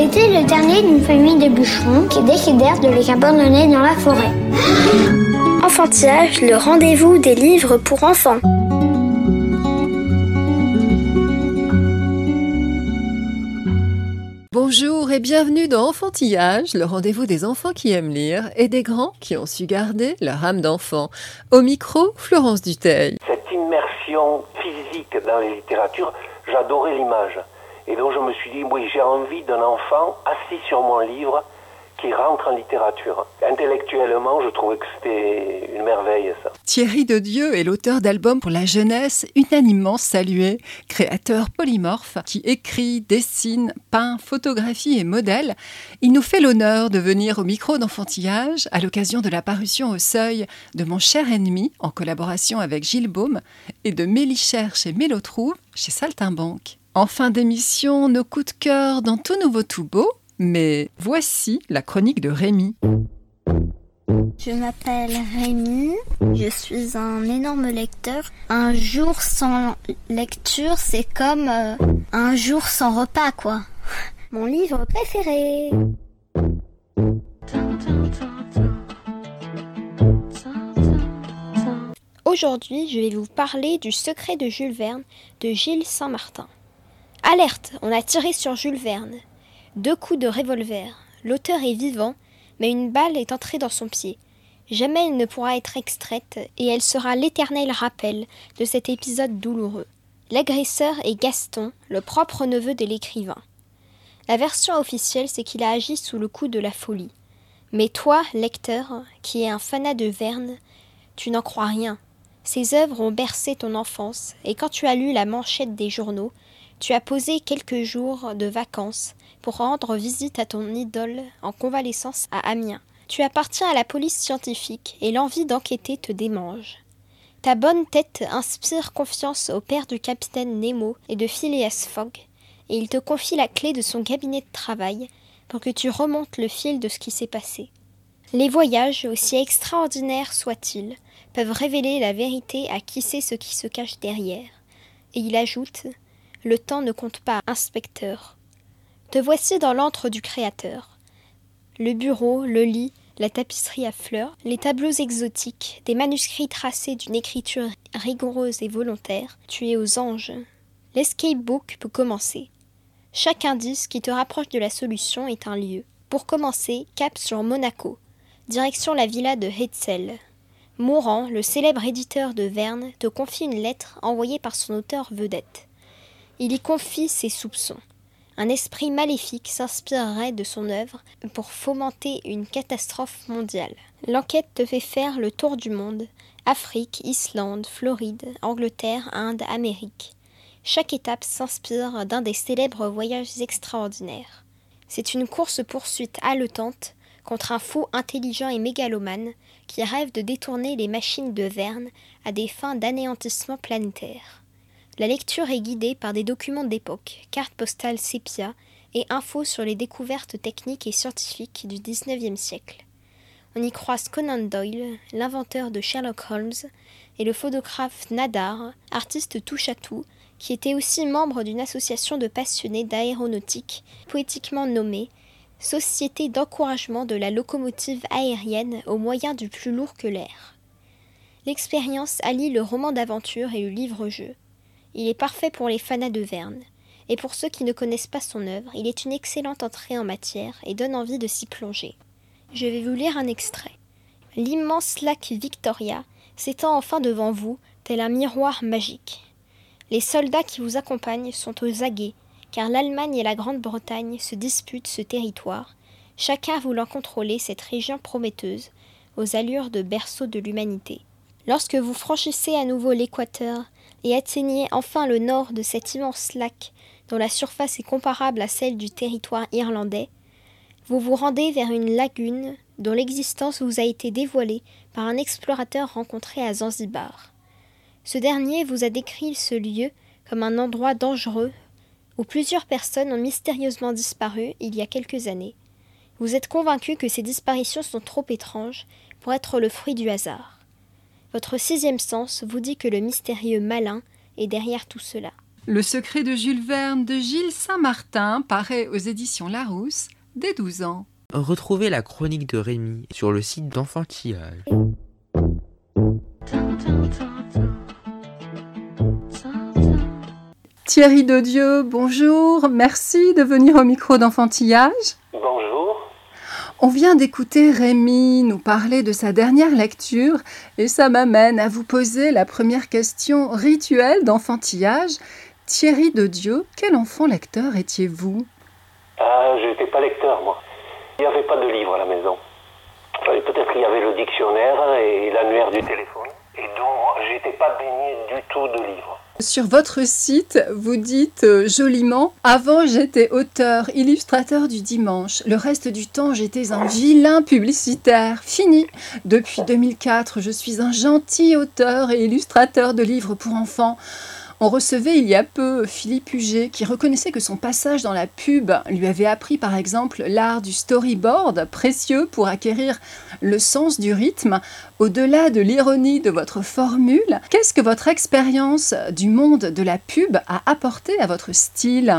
Elle était le dernier d'une famille de bûcherons qui décidèrent de les abandonner dans la forêt. Enfantillage, le rendez-vous des livres pour enfants. Bonjour et bienvenue dans Enfantillage, le rendez-vous des enfants qui aiment lire et des grands qui ont su garder leur âme d'enfant. Au micro, Florence Duteil. cette immersion physique dans les littératures, j'adorais l'image. Et donc je me suis dit, oui, j'ai envie d'un enfant assis sur mon livre qui rentre en littérature. Intellectuellement, je trouvais que c'était une merveille, ça. Thierry de Dieu est l'auteur d'albums pour la jeunesse unanimement salué, créateur polymorphe qui écrit, dessine, peint, photographie et modèle. Il nous fait l'honneur de venir au micro d'enfantillage à l'occasion de la parution au seuil de Mon cher ennemi en collaboration avec Gilles Baume et de Mélichère chez Mélotrouve chez Saltimbanque. En fin d'émission, nos coups de cœur dans tout nouveau tout beau, mais voici la chronique de Rémi. Je m'appelle Rémi, je suis un énorme lecteur. Un jour sans lecture, c'est comme euh, un jour sans repas, quoi. Mon livre préféré. Aujourd'hui, je vais vous parler du secret de Jules Verne de Gilles Saint-Martin. Alerte, on a tiré sur Jules Verne. Deux coups de revolver. L'auteur est vivant, mais une balle est entrée dans son pied. Jamais elle ne pourra être extraite et elle sera l'éternel rappel de cet épisode douloureux. L'agresseur est Gaston, le propre neveu de l'écrivain. La version officielle, c'est qu'il a agi sous le coup de la folie. Mais toi, lecteur, qui es un fanat de Verne, tu n'en crois rien. Ses œuvres ont bercé ton enfance, et quand tu as lu la manchette des journaux, tu as posé quelques jours de vacances pour rendre visite à ton idole en convalescence à Amiens. Tu appartiens à la police scientifique et l'envie d'enquêter te démange. Ta bonne tête inspire confiance au père du capitaine Nemo et de Phileas Fogg, et il te confie la clé de son cabinet de travail pour que tu remontes le fil de ce qui s'est passé. Les voyages, aussi extraordinaires soient-ils, peuvent révéler la vérité à qui sait ce qui se cache derrière. Et il ajoute Le temps ne compte pas, inspecteur. Te voici dans l'antre du Créateur. Le bureau, le lit, la tapisserie à fleurs, les tableaux exotiques, des manuscrits tracés d'une écriture rigoureuse et volontaire, tu es aux anges. L'escape book peut commencer. Chaque indice qui te rapproche de la solution est un lieu. Pour commencer, cap sur Monaco, direction la villa de Hetzel. Morand, le célèbre éditeur de Verne, te confie une lettre envoyée par son auteur vedette. Il y confie ses soupçons. Un esprit maléfique s'inspirerait de son œuvre pour fomenter une catastrophe mondiale. L'enquête te fait faire le tour du monde Afrique, Islande, Floride, Angleterre, Inde, Amérique. Chaque étape s'inspire d'un des célèbres voyages extraordinaires. C'est une course-poursuite haletante contre un fou intelligent et mégalomane qui rêve de détourner les machines de Verne à des fins d'anéantissement planétaire. La lecture est guidée par des documents d'époque, cartes postales sépia et infos sur les découvertes techniques et scientifiques du XIXe siècle. On y croise Conan Doyle, l'inventeur de Sherlock Holmes, et le photographe Nadar, artiste touche-à-tout, qui était aussi membre d'une association de passionnés d'aéronautique, poétiquement nommée Société d'encouragement de la locomotive aérienne au moyen du plus lourd que l'air. L'expérience allie le roman d'aventure et le livre-jeu. Il est parfait pour les fanats de Verne, et pour ceux qui ne connaissent pas son œuvre, il est une excellente entrée en matière et donne envie de s'y plonger. Je vais vous lire un extrait. L'immense lac Victoria s'étend enfin devant vous, tel un miroir magique. Les soldats qui vous accompagnent sont aux aguets, car l'Allemagne et la Grande-Bretagne se disputent ce territoire, chacun voulant contrôler cette région prometteuse, aux allures de berceau de l'humanité. Lorsque vous franchissez à nouveau l'équateur et atteignez enfin le nord de cet immense lac dont la surface est comparable à celle du territoire irlandais, vous vous rendez vers une lagune dont l'existence vous a été dévoilée par un explorateur rencontré à Zanzibar. Ce dernier vous a décrit ce lieu comme un endroit dangereux où plusieurs personnes ont mystérieusement disparu il y a quelques années. Vous êtes convaincu que ces disparitions sont trop étranges pour être le fruit du hasard. Votre sixième sens vous dit que le mystérieux malin est derrière tout cela. Le secret de Jules Verne de Gilles Saint-Martin paraît aux éditions Larousse dès 12 ans. Retrouvez la chronique de Rémi sur le site d'enfantillage. Thierry Dodieu, bonjour, merci de venir au micro d'enfantillage. Bonjour. On vient d'écouter Rémi nous parler de sa dernière lecture et ça m'amène à vous poser la première question rituelle d'enfantillage. Thierry Dodieu, quel enfant lecteur étiez-vous? Ah, je n'étais pas lecteur, moi. Il n'y avait pas de livre à la maison. Peut-être qu'il y avait le dictionnaire et l'annuaire du téléphone. Et donc, j'étais pas baigné du tout de livres. Sur votre site, vous dites euh, joliment Avant, j'étais auteur, illustrateur du dimanche. Le reste du temps, j'étais un vilain publicitaire. Fini. Depuis 2004, je suis un gentil auteur et illustrateur de livres pour enfants. On recevait il y a peu Philippe Huget qui reconnaissait que son passage dans la pub lui avait appris par exemple l'art du storyboard, précieux pour acquérir le sens du rythme. Au-delà de l'ironie de votre formule, qu'est-ce que votre expérience du monde de la pub a apporté à votre style?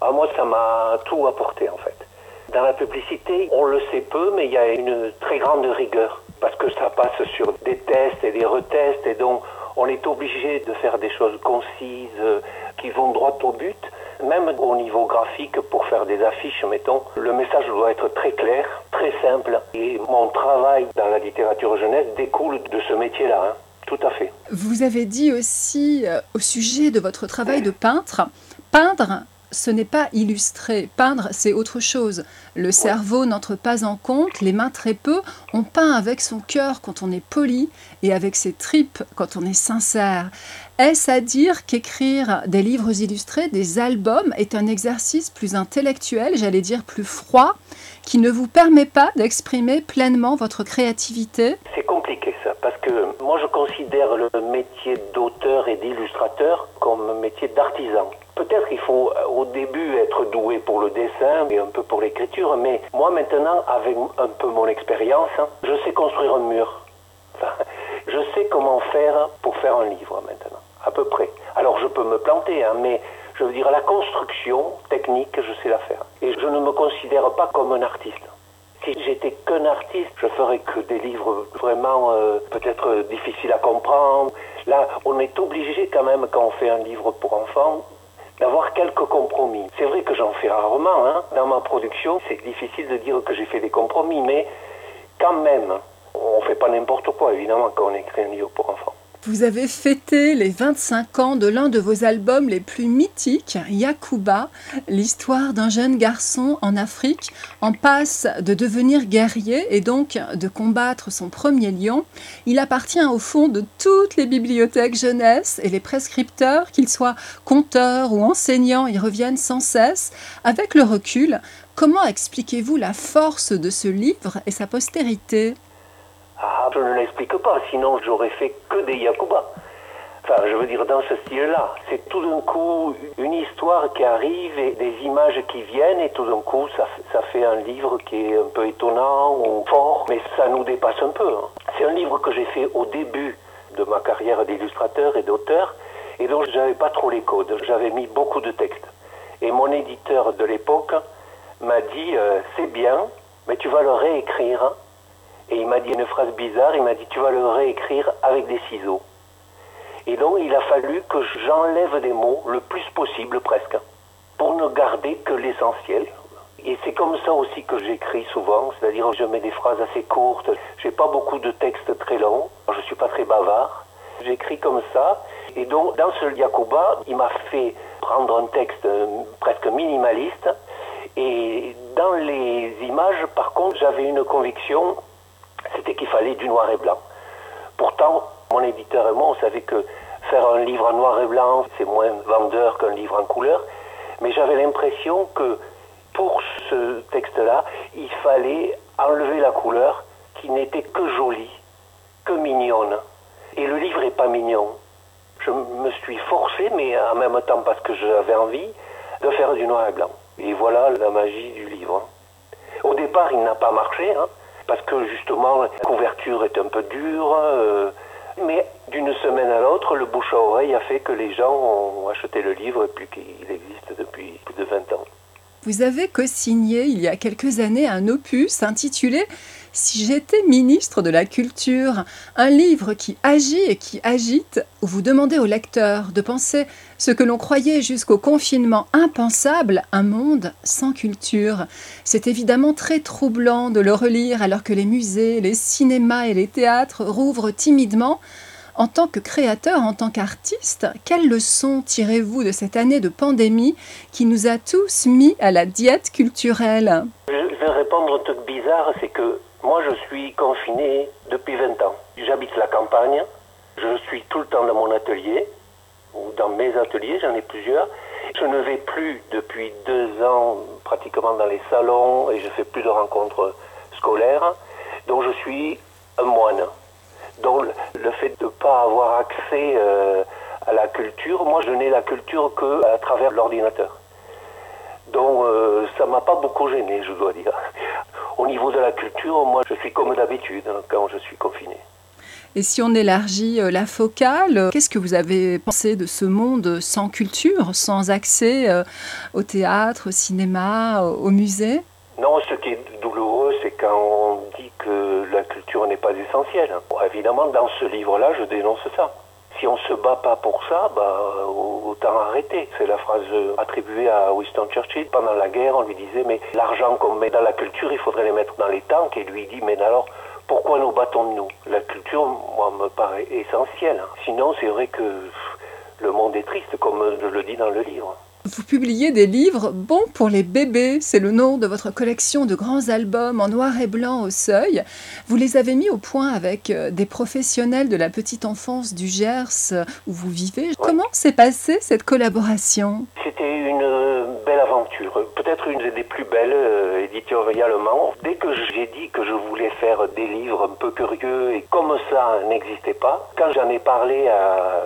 Ah, moi, ça m'a tout apporté, en fait. Dans la publicité, on le sait peu, mais il y a une très grande rigueur. Parce que ça passe sur des tests et des retests, et donc on est obligé de faire des choses concises, euh, qui vont droit au but. Même au niveau graphique, pour faire des affiches, mettons, le message doit être très clair, très simple. Et mon travail dans la littérature jeunesse découle de ce métier-là. hein. Tout à fait. Vous avez dit aussi euh, au sujet de votre travail de peintre, peindre, ce n'est pas illustrer, peindre, c'est autre chose. Le cerveau n'entre pas en compte, les mains très peu, on peint avec son cœur quand on est poli et avec ses tripes quand on est sincère. Est-ce à dire qu'écrire des livres illustrés, des albums, est un exercice plus intellectuel, j'allais dire plus froid, qui ne vous permet pas d'exprimer pleinement votre créativité? C'est compliqué ça, parce que moi je considère le métier d'auteur et d'illustrateur comme un métier d'artisan. Peut-être qu'il faut euh, au début être doué pour le dessin et un peu pour l'écriture, mais moi maintenant, avec un peu mon expérience, hein, je sais construire un mur. Je sais comment faire pour faire un livre maintenant, à peu près. Alors je peux me planter, hein, mais je veux dire, la construction technique, je sais la faire. Et je ne me considère pas comme un artiste. Si j'étais qu'un artiste, je ferais que des livres vraiment euh, peut-être difficiles à comprendre. Là, on est obligé quand même, quand on fait un livre pour enfants, d'avoir quelques compromis. C'est vrai que j'en fais rarement. Hein. Dans ma production, c'est difficile de dire que j'ai fait des compromis, mais quand même, on fait pas n'importe quoi, évidemment, quand on écrit un livre pour enfants. Vous avez fêté les 25 ans de l'un de vos albums les plus mythiques, Yakuba, l'histoire d'un jeune garçon en Afrique en passe de devenir guerrier et donc de combattre son premier lion. Il appartient au fond de toutes les bibliothèques jeunesse et les prescripteurs, qu'ils soient conteurs ou enseignants, y reviennent sans cesse. Avec le recul, comment expliquez-vous la force de ce livre et sa postérité? Ah, je ne l'explique pas, sinon j'aurais fait que des Yakuba. Enfin, je veux dire, dans ce style-là, c'est tout d'un coup une histoire qui arrive et des images qui viennent et tout d'un coup, ça, fait un livre qui est un peu étonnant ou fort, mais ça nous dépasse un peu. hein. C'est un livre que j'ai fait au début de ma carrière d'illustrateur et d'auteur et donc j'avais pas trop les codes. J'avais mis beaucoup de textes. Et mon éditeur de l'époque m'a dit, euh, c'est bien, mais tu vas le réécrire. Et il m'a dit une phrase bizarre, il m'a dit, tu vas le réécrire avec des ciseaux. Et donc, il a fallu que j'enlève des mots le plus possible, presque, pour ne garder que l'essentiel. Et c'est comme ça aussi que j'écris souvent, c'est-à-dire je mets des phrases assez courtes. J'ai pas beaucoup de textes très longs, je suis pas très bavard. J'écris comme ça. Et donc, dans ce Yakuba, il m'a fait prendre un texte euh, presque minimaliste. Et dans les images, par contre, j'avais une conviction, c'était qu'il fallait du noir et blanc. Pourtant, mon éditeur et moi, on savait que faire un livre en noir et blanc, c'est moins vendeur qu'un livre en couleur. Mais j'avais l'impression que pour ce texte-là, il fallait enlever la couleur qui n'était que jolie, que mignonne. Et le livre n'est pas mignon. Je me suis forcé, mais en même temps parce que j'avais envie, de faire du noir et blanc. Et voilà la magie du livre. Au départ, il n'a pas marché, hein, parce que justement, la couverture est un peu dure. euh, mais d'une semaine à l'autre, le bouche à oreille a fait que les gens ont acheté le livre et puis qu'il existe depuis plus de 20 ans. Vous avez co-signé il y a quelques années un opus intitulé Si j'étais ministre de la Culture, un livre qui agit et qui agite, où vous demandez au lecteur de penser ce que l'on croyait jusqu'au confinement impensable, un monde sans culture. C'est évidemment très troublant de le relire alors que les musées, les cinémas et les théâtres rouvrent timidement. En tant que créateur, en tant qu'artiste, quelles leçons tirez-vous de cette année de pandémie qui nous a tous mis à la diète culturelle? Je vais répondre un truc bizarre, c'est que moi je suis confiné depuis 20 ans. J'habite la campagne, je suis tout le temps dans mon atelier, ou dans mes ateliers, j'en ai plusieurs. Je ne vais plus depuis deux ans pratiquement dans les salons et je fais plus de rencontres scolaires, donc je suis un moine. Donc le fait de ne pas avoir accès euh, à la culture, moi je n'ai la culture qu'à travers l'ordinateur. Donc euh, ça m'a pas beaucoup gêné, je dois dire. Au niveau de la culture, moi je suis comme d'habitude hein, quand je suis confiné. Et si on élargit euh, la focale, euh, qu'est-ce que vous avez pensé de ce monde sans culture, sans accès euh, au théâtre, au cinéma, au musée? Non, ce qui est douloureux, c'est quand on dit que la culture n'est pas essentielle. Évidemment, dans ce livre-là, je dénonce ça. Si on se bat pas pour ça, bah, autant arrêter. C'est la phrase attribuée à Winston Churchill. Pendant la guerre, on lui disait, mais l'argent qu'on met dans la culture, il faudrait les mettre dans les tanks. Et lui dit, mais alors, pourquoi nous battons-nous La culture, moi, me paraît essentielle. Sinon, c'est vrai que le monde est triste, comme je le dis dans le livre. Vous publiez des livres bons pour les bébés, c'est le nom de votre collection de grands albums en noir et blanc au seuil. Vous les avez mis au point avec euh, des professionnels de la petite enfance du Gers euh, où vous vivez. Comment s'est passée cette collaboration? C'était une euh, belle aventure, peut-être une des plus belles euh, éditorialement. Dès que j'ai dit que je voulais faire des livres un peu curieux et comme ça n'existait pas, quand j'en ai parlé à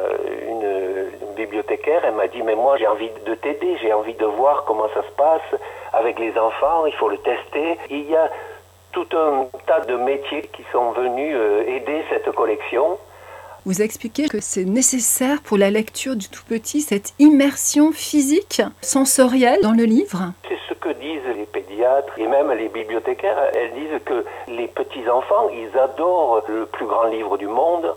une, bibliothécaire, elle m'a dit mais moi j'ai envie de t'aider, j'ai envie de voir comment ça se passe avec les enfants, il faut le tester. Il y a tout un tas de métiers qui sont venus euh, aider cette collection. Vous expliquez que c'est nécessaire pour la lecture du tout petit cette immersion physique, sensorielle dans le livre. C'est ce que disent les pédiatres et même les bibliothécaires. Elles disent que les petits-enfants, ils adorent le plus grand livre du monde.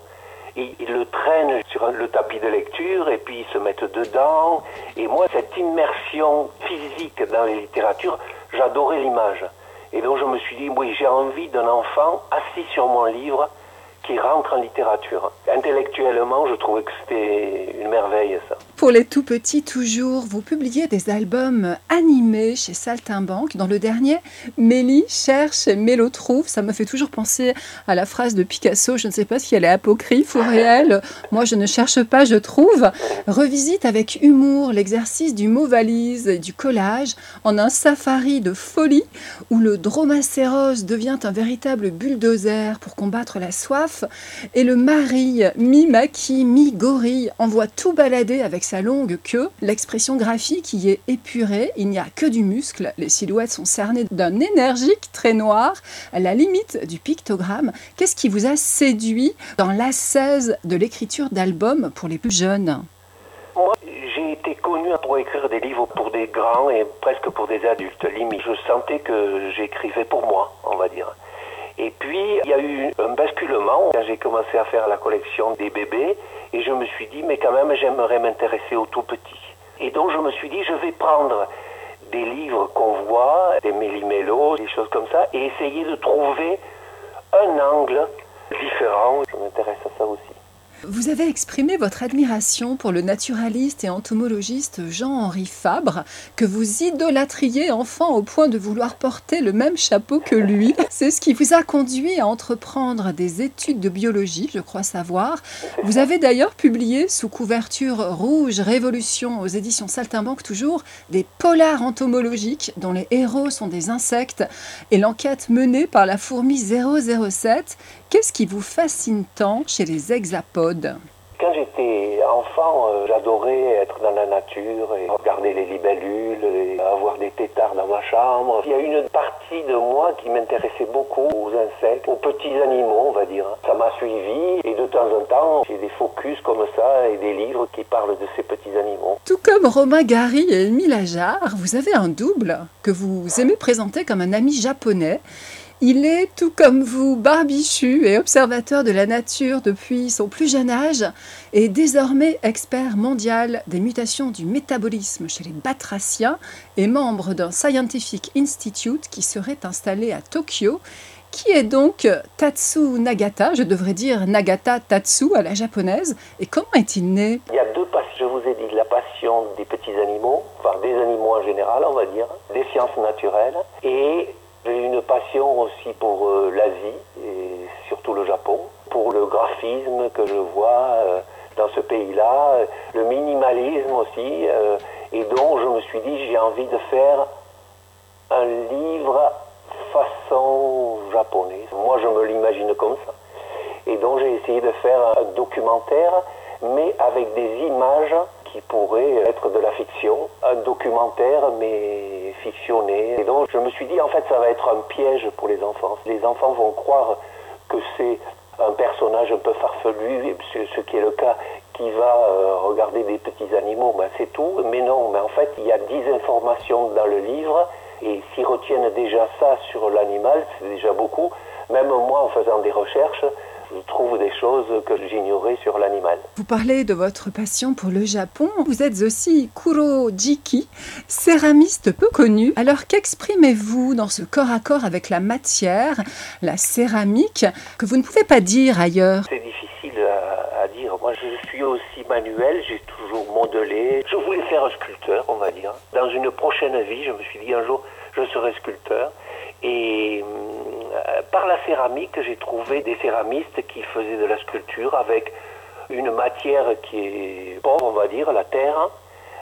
Ils, le traînent sur le tapis de lecture et puis ils se mettent dedans. Et moi, cette immersion physique dans les littératures, j'adorais l'image. Et donc je me suis dit, oui, j'ai envie d'un enfant assis sur mon livre qui rentre en littérature. Intellectuellement, je trouvais que c'était une merveille, ça. Pour les tout petits, toujours, vous publiez des albums animés chez Saltimbanque. Dans le dernier, Mélie cherche Mélo trouve. Ça me fait toujours penser à la phrase de Picasso, je ne sais pas si elle est apocryphe ou réelle. Moi, je ne cherche pas, je trouve. Revisite avec humour l'exercice du mot valise et du collage en un safari de folie où le dromacéros devient un véritable bulldozer pour combattre la soif et le mari, mi-maquis, mi-gorille, envoie tout balader avec longue queue. L'expression graphique y est épurée, il n'y a que du muscle, les silhouettes sont cernées d'un énergique trait noir, à la limite du pictogramme. Qu'est-ce qui vous a séduit dans l'ascèse de l'écriture d'albums pour les plus jeunes? Moi, j'ai été connu pour écrire des livres pour des grands et presque pour des adultes. Limite, je sentais que j'écrivais pour moi, on va dire. Et puis, il y a eu un basculement quand j'ai commencé à faire la collection des bébés et je me suis dit, mais quand même, j'aimerais m'intéresser aux tout petits. Et donc, je me suis dit, je vais prendre des livres qu'on voit, des méli-mélos, des choses comme ça, et essayer de trouver un angle différent. Je m'intéresse à ça aussi. Vous avez exprimé votre admiration pour le naturaliste et entomologiste Jean-Henri Fabre, que vous idolâtriez enfant au point de vouloir porter le même chapeau que lui. C'est ce qui vous a conduit à entreprendre des études de biologie, je crois savoir. Vous avez d'ailleurs publié sous couverture rouge Révolution aux éditions Saltimbanque toujours des polars entomologiques dont les héros sont des insectes et l'enquête menée par la fourmi 007 Qu'est-ce qui vous fascine tant chez les hexapodes? Quand j'étais enfant, euh, j'adorais être dans la nature et regarder les libellules et avoir des têtards dans ma chambre. Il y a une partie de moi qui m'intéressait beaucoup aux insectes, aux petits animaux, on va dire. Ça m'a suivi et de temps en temps, j'ai des focus comme ça et des livres qui parlent de ces petits animaux. Tout comme Romain Gary et Émile Ajar, vous avez un double que vous aimez présenter comme un ami japonais. Il est, tout comme vous, barbichu et observateur de la nature depuis son plus jeune âge et désormais expert mondial des mutations du métabolisme chez les batraciens et membre d'un Scientific Institute qui serait installé à Tokyo. Qui est donc Tatsu Nagata Je devrais dire Nagata Tatsu à la japonaise. Et comment est-il né? Il y a deux passions, je vous ai dit, la passion des petits animaux, enfin des animaux en général, on va dire, des sciences naturelles, et j'ai une passion aussi pour euh, l'Asie et surtout le Japon, pour le graphisme que je vois euh, dans ce pays-là, le minimalisme aussi, euh, et donc je me suis dit j'ai envie de faire un livre façon japonais. Moi je me l'imagine comme ça. Et donc j'ai essayé de faire un documentaire, mais avec des images qui pourrait être de la fiction, un documentaire mais fictionné. Et donc je me suis dit en fait ça va être un piège pour les enfants. Les enfants vont croire que c'est un personnage un peu farfelu, ce qui est le cas, qui va euh, regarder des petits animaux, ben, c'est tout. Mais non, mais en fait il y a 10 informations dans le livre et s'ils retiennent déjà ça sur l'animal, c'est déjà beaucoup. Même moi en faisant des recherches, je trouve des choses que j'ignorais sur l'animal. Vous parlez de votre passion pour le Japon. Vous êtes aussi Kurojiki, céramiste peu connu. Alors qu'exprimez-vous dans ce corps à corps avec la matière, la céramique, que vous ne pouvez pas dire ailleurs? C'est difficile à, à, dire. Moi, je suis aussi manuel, j'ai toujours modelé. Je voulais faire un sculpteur, on va dire. Dans une prochaine vie, je me suis dit un jour, je serai sculpteur. Et euh, par la céramique, j'ai trouvé des céramistes qui faisaient de la sculpture avec une matière qui est pauvre, on va dire, la terre,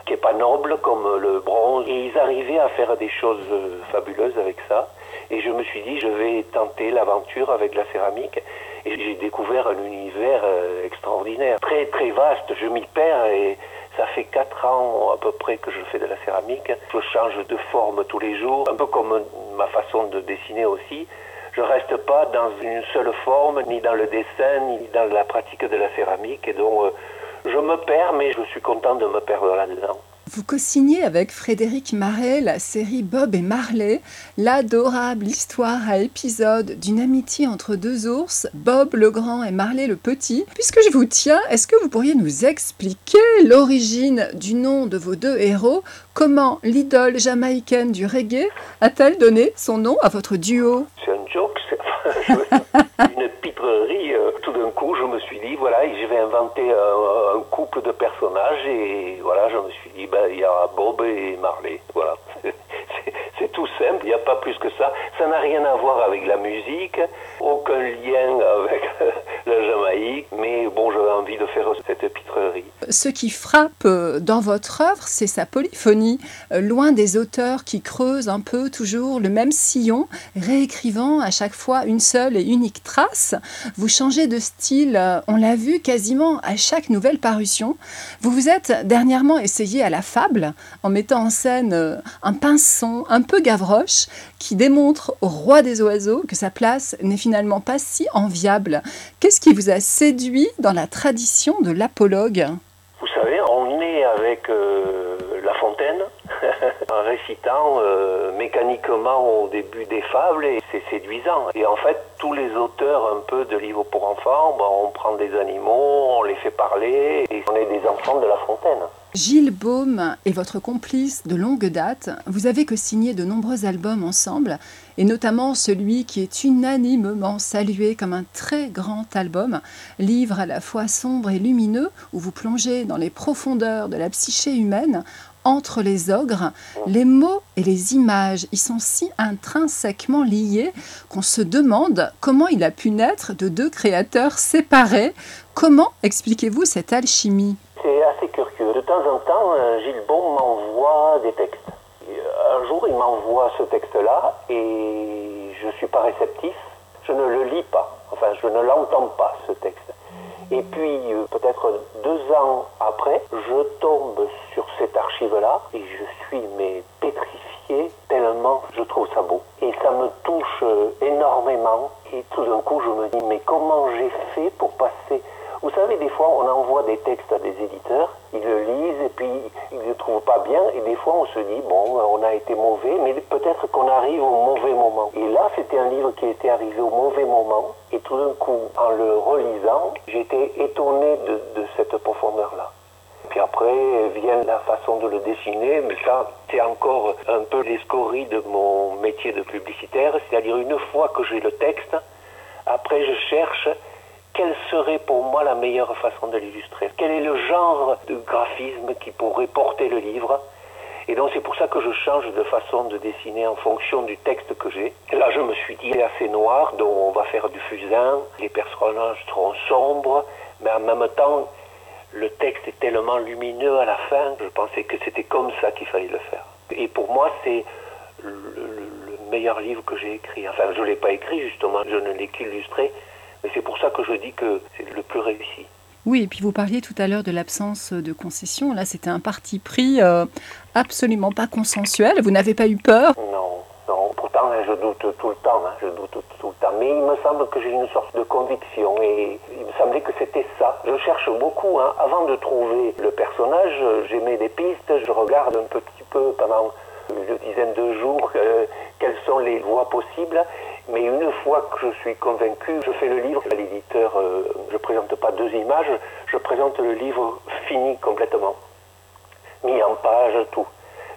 qui n'est pas noble comme le bronze. Et ils arrivaient à faire des choses fabuleuses avec ça. Et je me suis dit, je vais tenter l'aventure avec la céramique. Et j'ai découvert un univers euh, extraordinaire, très très vaste. Je m'y perds et ça fait 4 ans à peu près que je fais de la céramique. Je change de forme tous les jours, un peu comme ma façon de dessiner aussi. Je reste pas dans une seule forme, ni dans le dessin, ni dans la pratique de la céramique. Et donc, euh, je me perds, mais je suis content de me perdre là-dedans. Vous co-signez avec Frédéric Marais la série Bob et Marley, l'adorable histoire à épisodes d'une amitié entre deux ours, Bob le grand et Marley le petit. Puisque je vous tiens, est-ce que vous pourriez nous expliquer l'origine du nom de vos deux héros? Comment l'idole jamaïcaine du reggae a-t-elle donné son nom à votre duo? C'est une pitrerie. Euh, tout d'un coup, je me suis dit, voilà, je vais inventer un, un couple de personnages et voilà, je me suis dit, ben, il y a Bob et Marley. Voilà. C'est tout simple, il n'y a pas plus que ça. Ça n'a rien à voir avec la musique, aucun lien avec la Jamaïque, mais bon, j'avais envie de faire cette pitrerie. Ce qui frappe dans votre œuvre, c'est sa polyphonie, loin des auteurs qui creusent un peu toujours le même sillon, réécrivant à chaque fois une seule et unique trace. Vous changez de style, on l'a vu quasiment à chaque nouvelle parution. Vous vous êtes dernièrement essayé à la fable en mettant en scène un pinson un peu Gavroche, qui démontre au roi des oiseaux que sa place n'est finalement pas si enviable. Qu'est-ce qui vous a séduit dans la tradition de l'apologue? Vous savez, on est avec euh, La Fontaine, en récitant euh, mécaniquement au début des fables, et c'est séduisant. Et en fait, tous les auteurs un peu de livres pour enfants, on prend des animaux, on les fait parler, et on est des enfants de La Fontaine. Gilles Baume est votre complice de longue date. Vous avez co-signé de nombreux albums ensemble, et notamment celui qui est unanimement salué comme un très grand album, livre à la fois sombre et lumineux, où vous plongez dans les profondeurs de la psyché humaine entre les ogres, les mots et les images y sont si intrinsèquement liés qu'on se demande comment il a pu naître de deux créateurs séparés. Comment expliquez-vous cette alchimie? C'est assez curieux. Temps en temps, euh, Gilles Bon m'envoie des textes. Un jour, il m'envoie ce texte-là et je ne suis pas réceptif. Je ne le lis pas. Enfin, je ne l'entends pas, ce texte. Et puis, euh, peut-être deux ans après, je tombe sur cette archive-là et je suis mais pétrifié tellement je trouve ça beau. Et ça me touche euh, énormément. Et tout d'un coup, je me dis, mais comment j'ai fait pour passer vous savez, des fois, on envoie des textes à des éditeurs, ils le lisent et puis ils ne le trouvent pas bien. Et des fois, on se dit, bon, on a été mauvais, mais peut-être qu'on arrive au mauvais moment. Et là, c'était un livre qui était arrivé au mauvais moment. Et tout d'un coup, en le relisant, j'étais étonné de, de cette profondeur-là. Puis après vient la façon de le dessiner, mais ça, c'est encore un peu l'escorie de mon métier de publicitaire. C'est-à-dire, une fois que j'ai le texte, après, je cherche quelle serait pour moi la meilleure façon de l'illustrer? Quel est le genre de graphisme qui pourrait porter le livre? Et donc c'est pour ça que je change de façon de dessiner en fonction du texte que j'ai. Là je me suis dit c'est assez noir, donc on va faire du fusain, les personnages seront sombres, mais en même temps le texte est tellement lumineux à la fin, je pensais que c'était comme ça qu'il fallait le faire. Et pour moi c'est le, le, meilleur livre que j'ai écrit. Enfin je ne l'ai pas écrit justement, je ne l'ai qu'illustré, et c'est pour ça que je dis que c'est le plus réussi. Oui, et puis vous parliez tout à l'heure de l'absence de concession. Là, c'était un parti pris euh, absolument pas consensuel. Vous n'avez pas eu peur? Non, non. Pourtant, je doute tout le temps. Hein, je doute tout, tout, le temps. Mais il me semble que j'ai une sorte de conviction. Et il me semblait que c'était ça. Je cherche beaucoup. Hein. Avant de trouver le personnage, j'émets des pistes. Je regarde un petit peu pendant une dizaine de jours euh, quelles sont les voies possibles. Mais une fois que je suis convaincu, je fais le livre à l'éditeur. Euh, je ne présente pas deux images, je présente le livre fini complètement, mis en page, tout.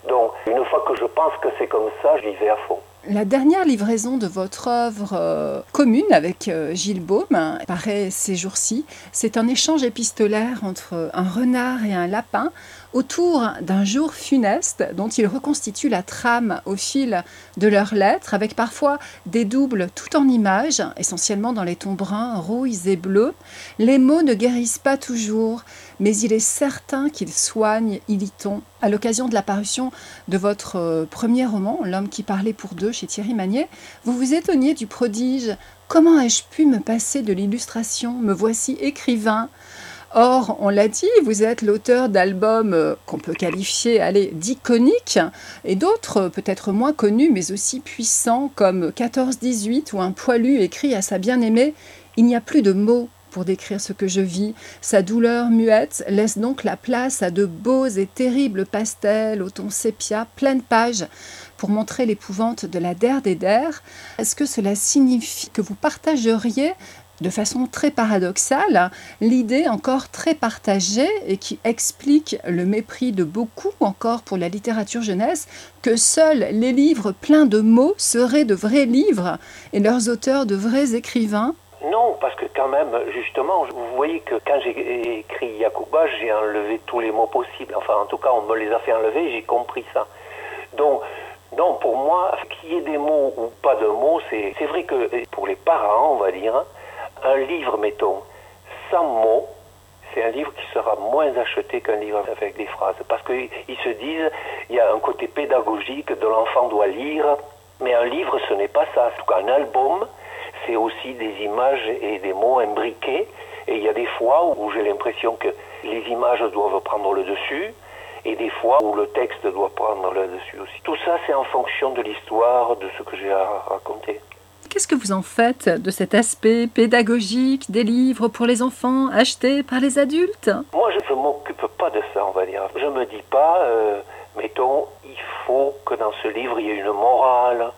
Donc, une fois que je pense que c'est comme ça, j'y vais à fond. La dernière livraison de votre œuvre euh, commune avec euh, Gilles Baume paraît ces jours-ci. C'est un échange épistolaire entre un renard et un lapin autour d'un jour funeste dont il reconstitue la trame au fil de leurs lettres, avec parfois des doubles tout en images, essentiellement dans les tons bruns, rouges et bleus. Les mots ne guérissent pas toujours, mais il est certain qu'ils soignent, y lit-on, à l'occasion de la parution de votre euh, premier roman, L'homme qui parlait pour deux, chez Thierry Magnier, vous vous étonniez du prodige. Comment ai-je pu me passer de l'illustration? Me voici écrivain. Or, on l'a dit, vous êtes l'auteur d'albums euh, qu'on peut qualifier, d'iconiques, et d'autres euh, peut-être moins connus, mais aussi puissants, comme 14-18 ou Un poilu écrit à sa bien-aimée Il n'y a plus de mots pour décrire ce que je vis. Sa douleur muette laisse donc la place à de beaux et terribles pastels au ton sépia, pleine page, pour montrer l'épouvante de la der des der. Est-ce que cela signifie que vous partageriez de façon très paradoxale l'idée encore très partagée et qui explique le mépris de beaucoup encore pour la littérature jeunesse que seuls les livres pleins de mots seraient de vrais livres et leurs auteurs de vrais écrivains non, parce que quand même, justement, vous voyez que quand j'ai écrit Yakuba, j'ai enlevé tous les mots possibles. Enfin, en tout cas, on me les a fait enlever, j'ai compris ça. Donc, non, pour moi, qu'il y ait des mots ou pas de mots, c'est vrai que pour les parents, on va dire, un livre, mettons, sans mots, c'est un livre qui sera moins acheté qu'un livre avec des phrases. Parce qu'ils se disent, il y a un côté pédagogique de l'enfant doit lire, mais un livre, ce n'est pas ça. En tout cas, un album, c'est aussi des images et des mots imbriqués. Et il y a des fois où j'ai l'impression que les images doivent prendre le dessus, et des fois où le texte doit prendre le dessus aussi. Tout ça, c'est en fonction de l'histoire, de ce que j'ai à raconter. Qu'est-ce que vous en faites de cet aspect pédagogique des livres pour les enfants achetés par les adultes? Moi, je ne m'occupe pas de ça, on va dire. Je me dis pas, euh, mettons, il faut que dans ce livre, il y ait une morale,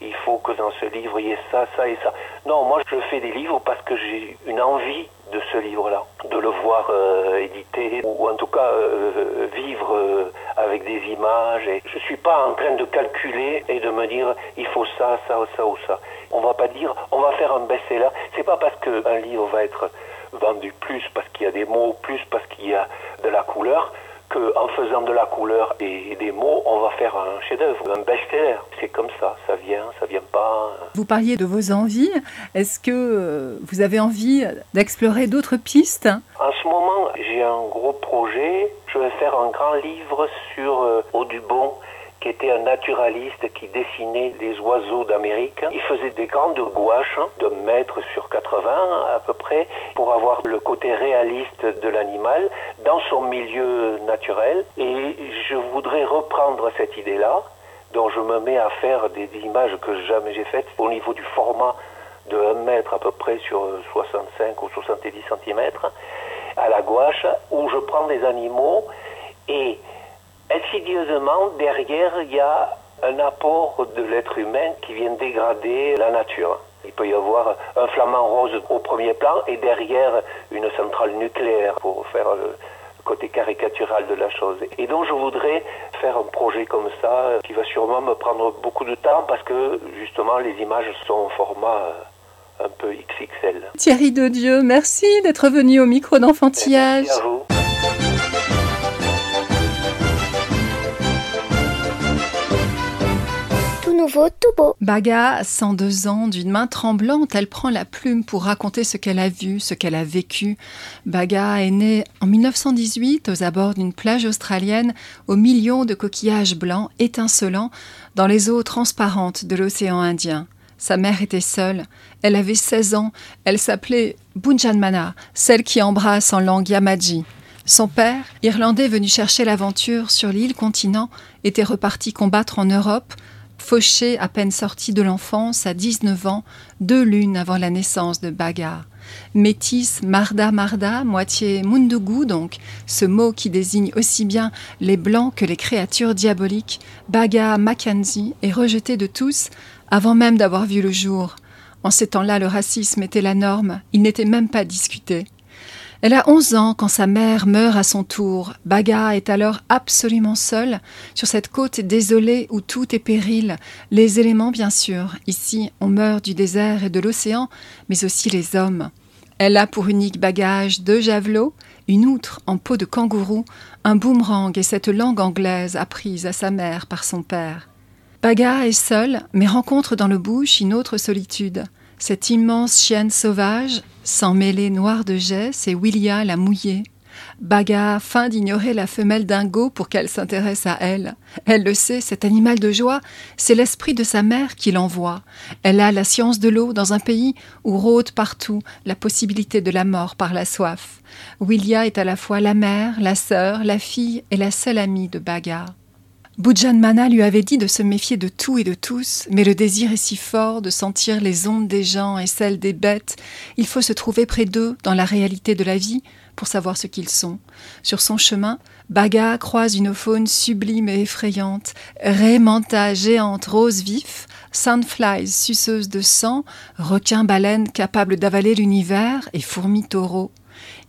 il faut que dans ce livre il y ait ça, ça et ça. Non, moi je fais des livres parce que j'ai une envie de ce livre-là, de le voir euh, édité ou en tout cas euh, vivre euh, avec des images. Je suis pas en train de calculer et de me dire il faut ça, ça, ça ou ça. On va pas dire on va faire un best-seller. C'est pas parce qu'un livre va être vendu plus parce qu'il y a des mots, plus parce qu'il y a de la couleur qu'en faisant de la couleur et des mots, on va faire un chef-d'œuvre, un best-seller. C'est comme ça, ça vient, ça vient pas. Vous parliez de vos envies. Est-ce que euh, vous avez envie d'explorer d'autres pistes? En ce moment, j'ai un gros projet. Je vais faire un grand livre sur euh, Audubon qui était un naturaliste qui dessinait les oiseaux d'Amérique. Il faisait des grandes gouaches de mètres sur 80 à peu près pour avoir le côté réaliste de l'animal dans son milieu naturel. Et je voudrais reprendre cette idée-là, dont je me mets à faire des images que jamais j'ai faites au niveau du format de 1 mètre à peu près sur 65 ou 70 cm à la gouache, où je prends des animaux et insidieusement, derrière, il y a un apport de l'être humain qui vient dégrader la nature. Il peut y avoir un flamant rose au premier plan et derrière une centrale nucléaire pour faire le côté caricatural de la chose. Et donc je voudrais faire un projet comme ça qui va sûrement me prendre beaucoup de temps parce que justement les images sont en format un peu XXL. Thierry de Dieu, merci d'être venu au micro d'enfantillage. Merci à vous. Nouveau, tout beau. Baga, 102 ans, d'une main tremblante, elle prend la plume pour raconter ce qu'elle a vu, ce qu'elle a vécu. Baga est née en 1918 aux abords d'une plage australienne, aux millions de coquillages blancs étincelants dans les eaux transparentes de l'océan Indien. Sa mère était seule, elle avait 16 ans, elle s'appelait Bunjanmana, celle qui embrasse en langue Yamaji. Son père, irlandais venu chercher l'aventure sur l'île continent, était reparti combattre en Europe, Fauché, à peine sorti de l'enfance, à 19 ans, deux lunes avant la naissance de Baga. Métis Marda Marda, moitié Mundugu donc, ce mot qui désigne aussi bien les blancs que les créatures diaboliques, Baga Mackenzie est rejeté de tous avant même d'avoir vu le jour. En ces temps-là, le racisme était la norme, il n'était même pas discuté. Elle a 11 ans quand sa mère meurt à son tour. Baga est alors absolument seule sur cette côte désolée où tout est péril. Les éléments, bien sûr. Ici, on meurt du désert et de l'océan, mais aussi les hommes. Elle a pour unique bagage deux javelots, une outre en peau de kangourou, un boomerang et cette langue anglaise apprise à sa mère par son père. Baga est seule, mais rencontre dans le bush une autre solitude. Cette immense chienne sauvage, sans mêler noir de jet, c'est Willia la mouillée. Baga feint d'ignorer la femelle dingo pour qu'elle s'intéresse à elle. Elle le sait, cet animal de joie, c'est l'esprit de sa mère qui l'envoie. Elle a la science de l'eau dans un pays où rôde partout la possibilité de la mort par la soif. Willia est à la fois la mère, la sœur, la fille et la seule amie de Baga. Mana lui avait dit de se méfier de tout et de tous, mais le désir est si fort de sentir les ondes des gens et celles des bêtes. Il faut se trouver près d'eux dans la réalité de la vie pour savoir ce qu'ils sont. Sur son chemin, Baga croise une faune sublime et effrayante, manta géante rose vif, sandflies suceuses de sang, requins-baleines capables d'avaler l'univers et fourmis taureaux.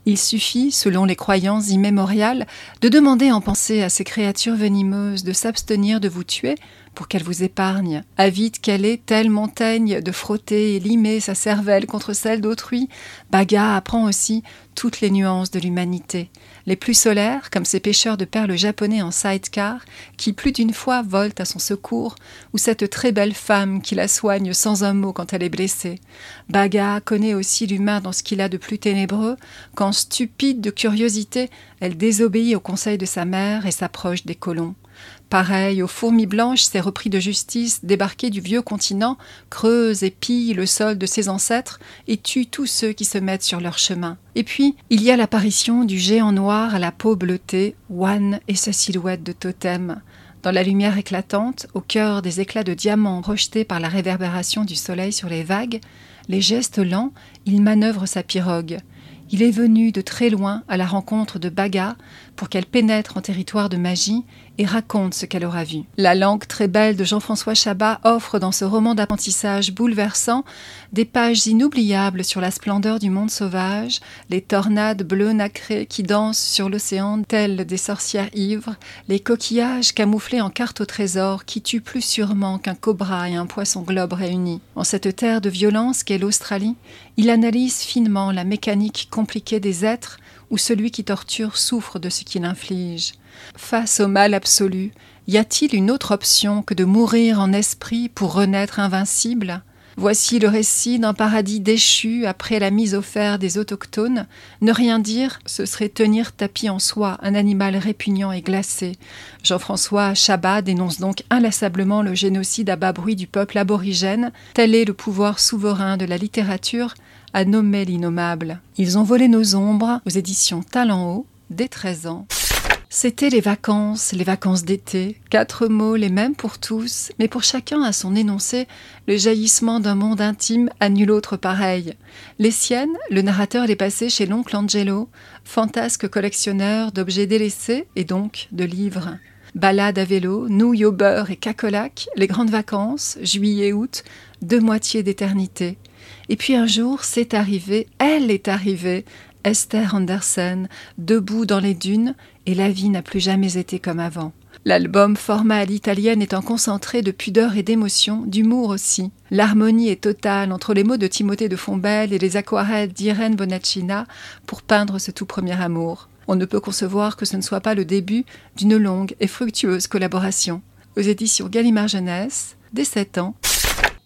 Il suffit, selon les croyances immémoriales, de demander en pensée à ces créatures venimeuses de s'abstenir de vous tuer pour qu'elles vous épargnent. Avide qu'elle est, telle montagne, de frotter et limer sa cervelle contre celle d'autrui, Baga apprend aussi toutes les nuances de l'humanité. Les plus solaires, comme ces pêcheurs de perles japonais en sidecar, qui plus d'une fois volent à son secours, ou cette très belle femme qui la soigne sans un mot quand elle est blessée. Baga connaît aussi l'humain dans ce qu'il a de plus ténébreux, quand, stupide de curiosité, elle désobéit au conseil de sa mère et s'approche des colons. Pareil aux fourmis blanches, ces repris de justice débarqués du vieux continent creusent et pillent le sol de ses ancêtres et tuent tous ceux qui se mettent sur leur chemin. Et puis, il y a l'apparition du géant noir à la peau bleutée, Wan et sa silhouette de totem. Dans la lumière éclatante, au cœur des éclats de diamants rejetés par la réverbération du soleil sur les vagues, les gestes lents, il manœuvre sa pirogue. Il est venu de très loin à la rencontre de Baga pour qu'elle pénètre en territoire de magie et raconte ce qu'elle aura vu. La langue très belle de Jean-François Chabat offre dans ce roman d'apprentissage bouleversant des pages inoubliables sur la splendeur du monde sauvage, les tornades bleues nacrées qui dansent sur l'océan telles des sorcières ivres, les coquillages camouflés en cartes au trésor qui tuent plus sûrement qu'un cobra et un poisson globe réunis. En cette terre de violence qu'est l'Australie, il analyse finement la mécanique compliquée des êtres où celui qui torture souffre de ce qu'il inflige. Face au mal absolu, y a-t-il une autre option que de mourir en esprit pour renaître invincible? Voici le récit d'un paradis déchu après la mise au fer des autochtones. Ne rien dire, ce serait tenir tapis en soi un animal répugnant et glacé. Jean-François Chabat dénonce donc inlassablement le génocide à bas bruit du peuple aborigène. Tel est le pouvoir souverain de la littérature à nommer l'innommable. Ils ont volé nos ombres aux éditions Talent Haut dès 13 ans. C'était les vacances, les vacances d'été, quatre mots les mêmes pour tous, mais pour chacun à son énoncé, le jaillissement d'un monde intime à nul autre pareil. Les siennes, le narrateur les passait chez l'oncle Angelo, fantasque collectionneur d'objets délaissés et donc de livres. Balade à vélo, nouilles au beurre et cacolac, les grandes vacances, juillet-août, deux moitiés d'éternité. Et puis un jour, c'est arrivé, elle est arrivée, Esther Andersen, debout dans les dunes, et la vie n'a plus jamais été comme avant. L'album format à l'italienne un concentré de pudeur et d'émotion, d'humour aussi. L'harmonie est totale entre les mots de Timothée de Fombelle et les aquarelles d'Irène Bonaccina pour peindre ce tout premier amour. On ne peut concevoir que ce ne soit pas le début d'une longue et fructueuse collaboration. Aux éditions Gallimard Jeunesse, dès 7 ans,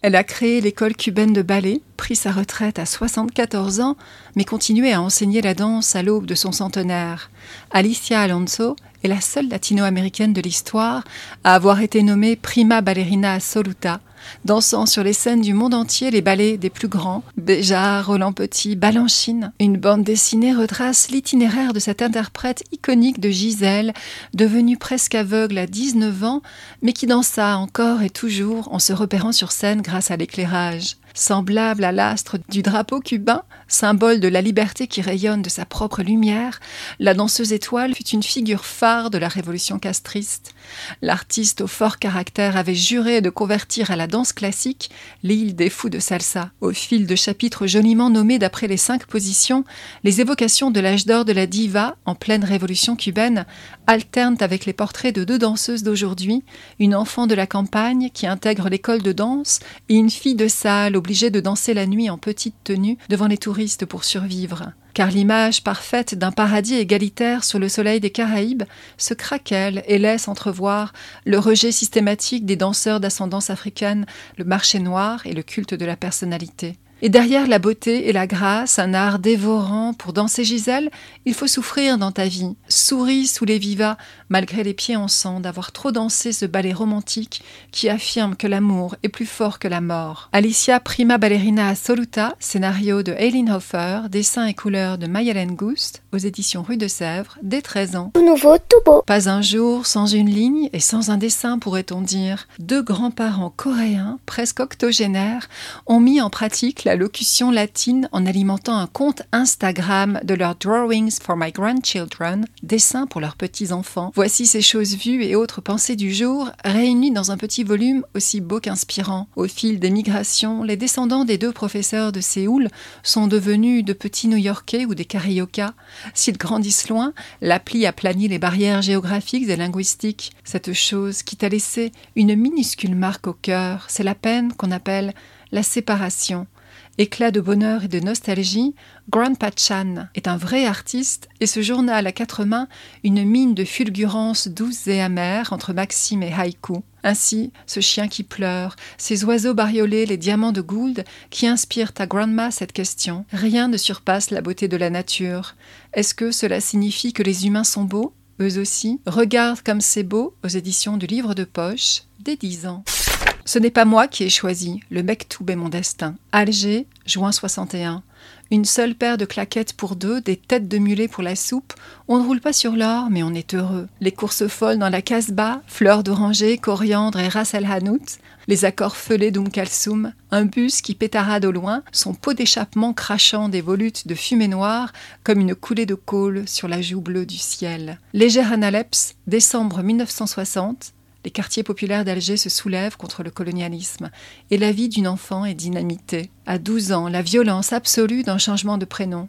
elle a créé l'école cubaine de ballet, pris sa retraite à 74 ans, mais continuait à enseigner la danse à l'aube de son centenaire. Alicia Alonso est la seule latino-américaine de l'histoire à avoir été nommée prima ballerina assoluta, dansant sur les scènes du monde entier les ballets des plus grands, Béjart, Roland Petit, Balanchine. Une bande dessinée retrace l'itinéraire de cette interprète iconique de Gisèle, devenue presque aveugle à 19 ans, mais qui dansa encore et toujours en se repérant sur scène grâce à l'éclairage. Semblable à l'astre du drapeau cubain, symbole de la liberté qui rayonne de sa propre lumière, la danseuse étoile fut une figure phare de la révolution castriste. L'artiste au fort caractère avait juré de convertir à la danse classique l'île des fous de salsa. Au fil de chapitres joliment nommés d'après les cinq positions, les évocations de l'âge d'or de la diva en pleine révolution cubaine alternent avec les portraits de deux danseuses d'aujourd'hui, une enfant de la campagne qui intègre l'école de danse et une fille de salle obligée de danser la nuit en petite tenue devant les touristes pour survivre. Car l'image parfaite d'un paradis égalitaire sur le soleil des Caraïbes se craquelle et laisse entrevoir le rejet systématique des danseurs d'ascendance africaine, le marché noir et le culte de la personnalité. Et derrière la beauté et la grâce, un art dévorant pour danser Gisèle, il faut souffrir dans ta vie. Souris sous les vivas, malgré les pieds en sang, d'avoir trop dansé ce ballet romantique qui affirme que l'amour est plus fort que la mort. Alicia Prima Ballerina Assoluta, scénario de Eileen Hofer, dessin et couleurs de Mayalen Gust, aux éditions Rue de Sèvres, dès 13 ans. Tout nouveau, tout beau. Pas un jour sans une ligne et sans un dessin, pourrait-on dire. Deux grands-parents coréens, presque octogénaires, ont mis en pratique la locution latine en alimentant un compte Instagram de leurs Drawings for My Grandchildren, dessins pour leurs petits-enfants. Voici ces choses vues et autres pensées du jour, réunies dans un petit volume aussi beau qu'inspirant. Au fil des migrations, les descendants des deux professeurs de Séoul sont devenus de petits New-Yorkais ou des Carioca. S'ils grandissent loin, l'appli aplanit les barrières géographiques et linguistiques. Cette chose qui t'a laissé une minuscule marque au cœur, c'est la peine qu'on appelle la séparation. Éclat de bonheur et de nostalgie, Grandpa Chan est un vrai artiste et ce journal à quatre mains une mine de fulgurances douces et amères entre maxime et haïku. Ainsi, ce chien qui pleure, ces oiseaux bariolés, les diamants de Gould qui inspirent à Grandma cette question. Rien ne surpasse la beauté de la nature. Est-ce que cela signifie que les humains sont beaux? Eux aussi Regarde comme c'est beau aux éditions du livre de poche dès dix ans. Ce n'est pas moi qui ai choisi, le Mektoub est mon destin. Alger, juin 61. une seule paire de claquettes pour deux, des têtes de mulet pour la soupe. On ne roule pas sur l'or, mais on est heureux. Les courses folles dans la Casbah, fleurs d'oranger, coriandre et ras el hanout, les accords feulés d'Oum Kalsoum, un bus qui pétarade au loin, son pot d'échappement crachant des volutes de fumée noire comme une coulée de colle sur la joue bleue du ciel. Légère Analeps, décembre 1960, les quartiers populaires d'Alger se soulèvent contre le colonialisme et la vie d'une enfant est dynamitée. À 12 ans, la violence absolue d'un changement de prénom.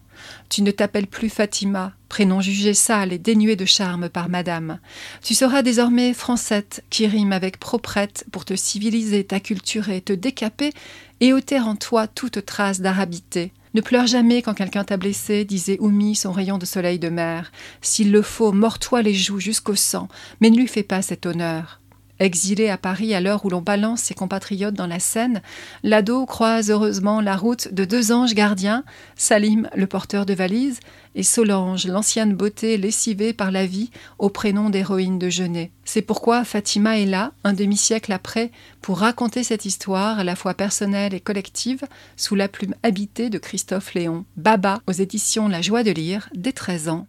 Tu ne t'appelles plus Fatima, prénom jugé sale et dénué de charme par madame. Tu seras désormais Francette, qui rime avec proprette pour te civiliser, t'acculturer, te décaper et ôter en toi toute trace d'arabité. Ne pleure jamais quand quelqu'un t'a blessé, disait Oumi, son rayon de soleil de mer. S'il le faut, mords-toi les joues jusqu'au sang, mais ne lui fais pas cet honneur. Exilé à Paris à l'heure où l'on balance ses compatriotes dans la Seine, l'ado croise heureusement la route de deux anges gardiens, Salim, le porteur de valises, et Solange, l'ancienne beauté lessivée par la vie au prénom d'héroïne de Genet. C'est pourquoi Fatima est là, un demi-siècle après, pour raconter cette histoire à la fois personnelle et collective, sous la plume habitée de Christophe Léon. Baba, aux éditions La Joie de lire, dès 13 ans.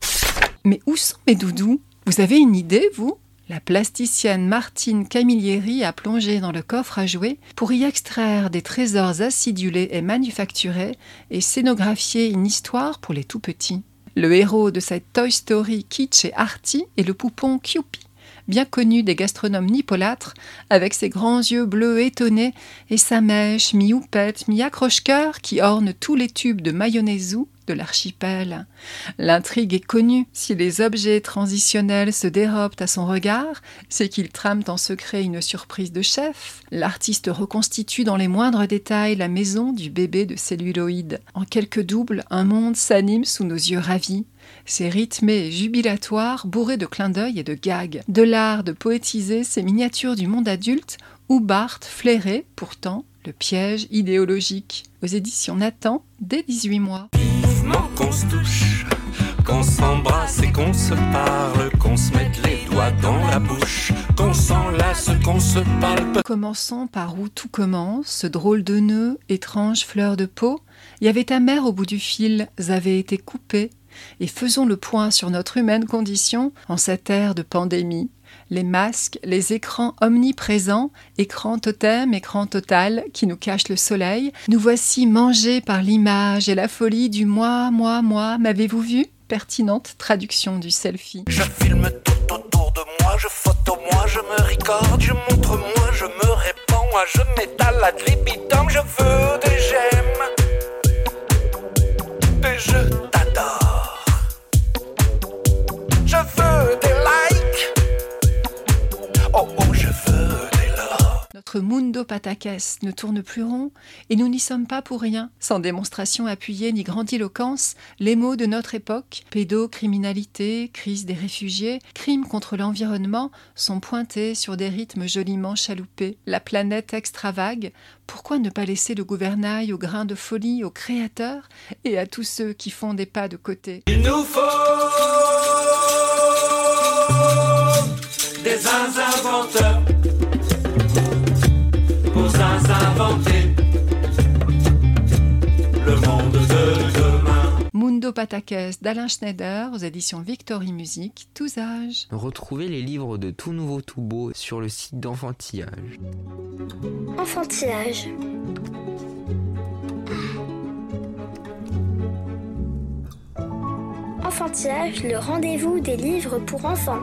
Mais où sont mes doudous? Vous avez une idée, vous? La plasticienne Martine Camilleri a plongé dans le coffre à jouets pour y extraire des trésors acidulés et manufacturés et scénographier une histoire pour les tout petits. Le héros de cette Toy Story kitsch et arty est le poupon Kewpie, bien connu des gastronomes nipolâtres, avec ses grands yeux bleus étonnés et sa mèche mi-houppette, mi-accroche-cœur qui orne tous les tubes de mayonnaise de l'archipel. L'intrigue est connue. Si les objets transitionnels se dérobent à son regard, c'est qu'ils trament en secret une surprise de chef. L'artiste reconstitue dans les moindres détails la maison du bébé de celluloïd. En quelques doubles, un monde s'anime sous nos yeux ravis. C'est rythmé et jubilatoire, bourré de clins d'œil et de gags. De l'art de poétiser ces miniatures du monde adulte où Barthes flairait, pourtant, le piège idéologique. Aux éditions Nathan, dès 18 mois qu'on se touche, qu'on s'embrasse et qu'on se parle, qu'on se mette les doigts dans la bouche, qu'on s'enlace, qu'on se palpe. Commençons par où tout commence, ce drôle de nœud, étrange fleur de peau. Il y avait ta mère au bout du fil, avait été coupée, et faisons le point sur notre humaine condition en cette ère de pandémie les masques, les écrans omniprésents, écran totem, écran total qui nous cachent le soleil, nous voici mangés par l'image et la folie du moi, moi, moi. M'avez-vous vu? Pertinente traduction du selfie. Je filme tout autour de moi, je photo moi, je me recorde, je montre moi, je me répands, moi, je m'étale à libitum, je veux des j'aime. Des je t'adore. Je veux des Notre mundo patakès ne tourne plus rond, et nous n'y sommes pas pour rien. Sans démonstration appuyée ni grandiloquence, les mots de notre époque, pédocriminalité, crise des réfugiés, crimes contre l'environnement, sont pointés sur des rythmes joliment chaloupés. La planète extravague, pourquoi ne pas laisser le gouvernail au grain de folie aux créateurs et à tous ceux qui font des pas de côté? Il nous faut des inventeurs le monde de demain. Mundo Patakès d'Alain Schneider aux éditions Victory Music, tous âges. Retrouvez les livres de Tout Nouveau Tout Beau sur le site d'Enfantillage. Enfantillage. Enfantillage, le rendez-vous des livres pour enfants.